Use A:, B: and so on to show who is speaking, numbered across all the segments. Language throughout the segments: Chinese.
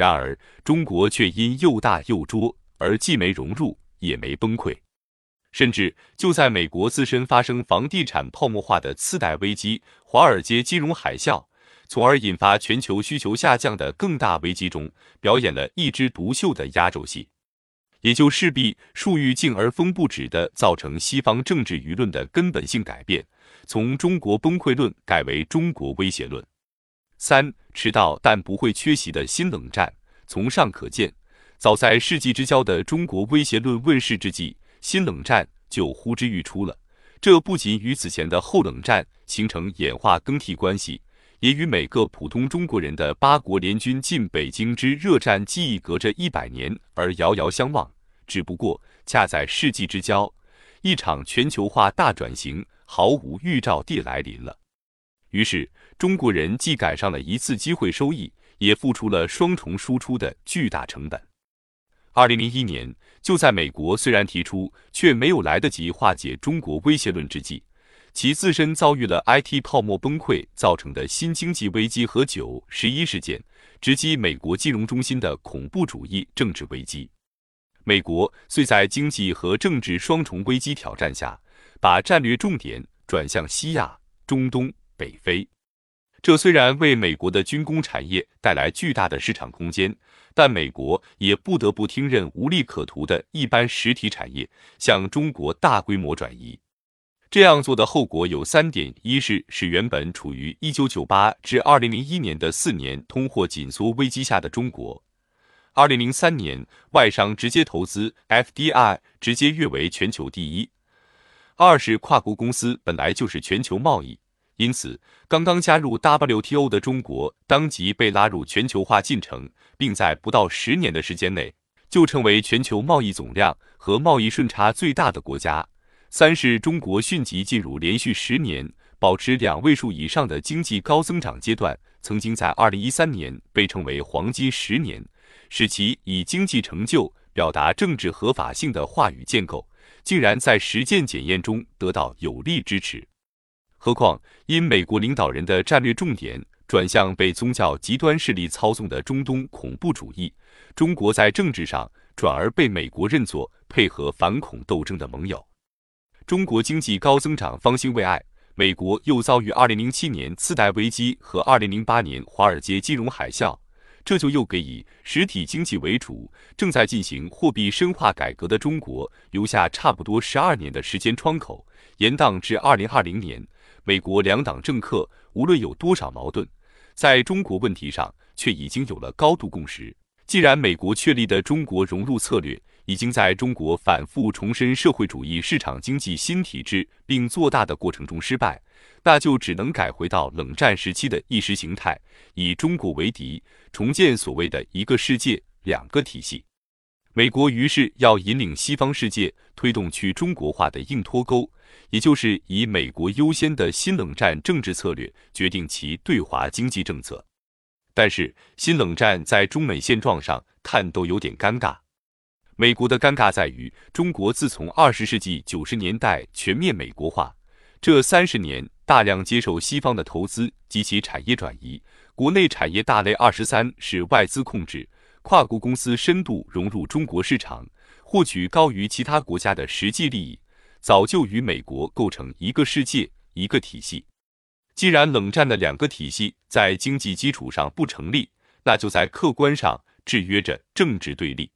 A: 然而，中国却因又大又拙而既没融入，也没崩溃。甚至就在美国自身发生房地产泡沫化的次贷危机——华尔街金融海啸，从而引发全球需求下降的更大危机中，表演了一枝独秀的压轴戏，也就势必树欲静而风不止的造成西方政治舆论的根本性改变，从中国崩溃论改为中国威胁论。三迟到但不会缺席的新冷战，从上可见，早在世纪之交的中国威胁论问世之际。新冷战就呼之欲出了，这不仅与此前的后冷战形成演化更替关系，也与每个普通中国人的八国联军进北京之热战记忆隔着一百年而遥遥相望。只不过恰在世纪之交，一场全球化大转型毫无预兆地来临了。于是，中国人既赶上了一次机会收益，也付出了双重输出的巨大成本。二零零一年，就在美国虽然提出，却没有来得及化解中国威胁论之际，其自身遭遇了 IT 泡沫崩溃造成的新经济危机和九十一事件，直击美国金融中心的恐怖主义政治危机。美国虽在经济和政治双重危机挑战下，把战略重点转向西亚、中东、北非。这虽然为美国的军工产业带来巨大的市场空间，但美国也不得不听任无利可图的一般实体产业向中国大规模转移。这样做的后果有三点：一是使原本处于一九九八至二零零一年的四年通货紧缩危机下的中国，二零零三年外商直接投资 FDI 直接跃为全球第一；二是跨国公司本来就是全球贸易。因此，刚刚加入 WTO 的中国当即被拉入全球化进程，并在不到十年的时间内就成为全球贸易总量和贸易顺差最大的国家。三是中国迅即进入连续十年保持两位数以上的经济高增长阶段，曾经在2013年被称为黄金十年，使其以经济成就表达政治合法性的话语建构，竟然在实践检验中得到有力支持。何况，因美国领导人的战略重点转向被宗教极端势力操纵的中东恐怖主义，中国在政治上转而被美国认作配合反恐斗争的盟友。中国经济高增长方兴未艾，美国又遭遇2007年次贷危机和2008年华尔街金融海啸，这就又给以实体经济为主、正在进行货币深化改革的中国留下差不多十二年的时间窗口，延宕至2020年。美国两党政客无论有多少矛盾，在中国问题上却已经有了高度共识。既然美国确立的中国融入策略已经在中国反复重申社会主义市场经济新体制并做大的过程中失败，那就只能改回到冷战时期的意识形态，以中国为敌，重建所谓的一个世界、两个体系。美国于是要引领西方世界推动去中国化的硬脱钩。也就是以美国优先的新冷战政治策略决定其对华经济政策，但是新冷战在中美现状上看都有点尴尬。美国的尴尬在于，中国自从二十世纪九十年代全面美国化，这三十年大量接受西方的投资及其产业转移，国内产业大类二十三是外资控制，跨国公司深度融入中国市场，获取高于其他国家的实际利益。早就与美国构成一个世界、一个体系。既然冷战的两个体系在经济基础上不成立，那就在客观上制约着政治对立。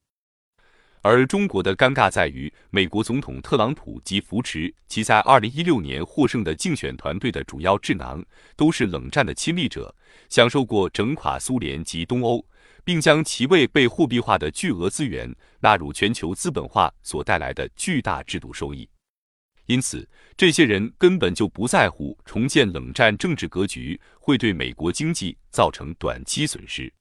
A: 而中国的尴尬在于，美国总统特朗普及扶持其在二零一六年获胜的竞选团队的主要智囊，都是冷战的亲历者，享受过整垮苏联及东欧，并将其未被货币化的巨额资源纳入全球资本化所带来的巨大制度收益。因此，这些人根本就不在乎重建冷战政治格局会对美国经济造成短期损失。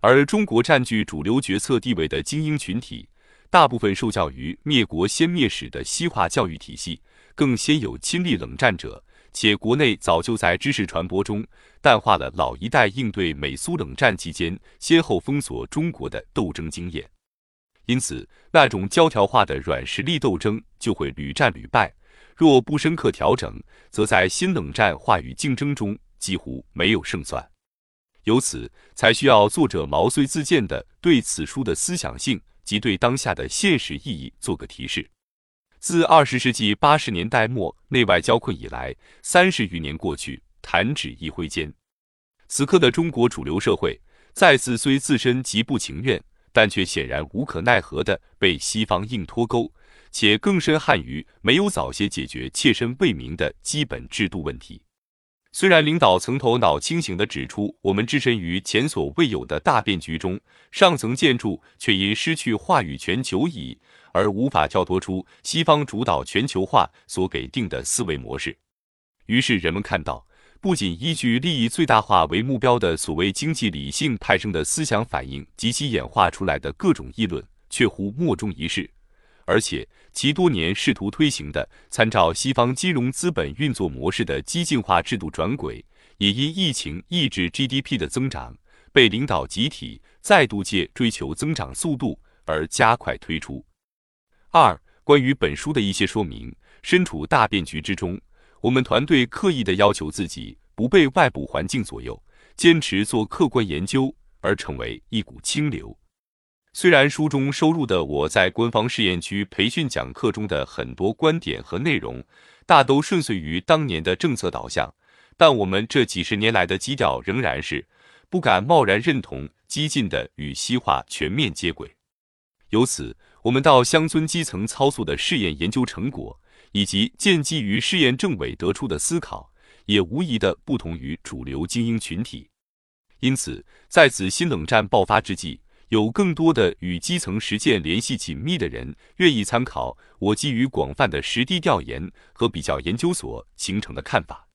A: 而中国占据主流决策地位的精英群体，大部分受教于灭国先灭史的西化教育体系，更先有亲历冷战者，且国内早就在知识传播中淡化了老一代应对美苏冷战期间先后封锁中国的斗争经验。因此，那种胶条化的软实力斗争就会屡战屡败。若不深刻调整，则在新冷战话语竞争中几乎没有胜算。由此才需要作者毛遂自荐的对此书的思想性及对当下的现实意义做个提示。自二十世纪八十年代末内外交困以来，三十余年过去，弹指一挥间，此刻的中国主流社会再次虽自身极不情愿，但却显然无可奈何的被西方硬脱钩，且更深憾于没有早些解决切身为民的基本制度问题。虽然领导曾头脑清醒地指出，我们置身于前所未有的大变局中，上层建筑却因失去话语权久矣，而无法跳脱出西方主导全球化所给定的思维模式。于是人们看到，不仅依据利益最大化为目标的所谓经济理性派生的思想反应及其演化出来的各种议论，确乎莫衷一是。而且，其多年试图推行的参照西方金融资本运作模式的激进化制度转轨，也因疫情抑制 GDP 的增长，被领导集体再度借追求增长速度而加快推出。二、关于本书的一些说明：身处大变局之中，我们团队刻意的要求自己不被外部环境左右，坚持做客观研究，而成为一股清流。虽然书中收录的我在官方试验区培训讲课中的很多观点和内容，大都顺遂于当年的政策导向，但我们这几十年来的基调仍然是不敢贸然认同激进的与西化全面接轨。由此，我们到乡村基层操作的试验研究成果，以及建基于试验政委得出的思考，也无疑的不同于主流精英群体。因此，在此新冷战爆发之际。有更多的与基层实践联系紧密的人，愿意参考我基于广泛的实地调研和比较研究所形成的看法。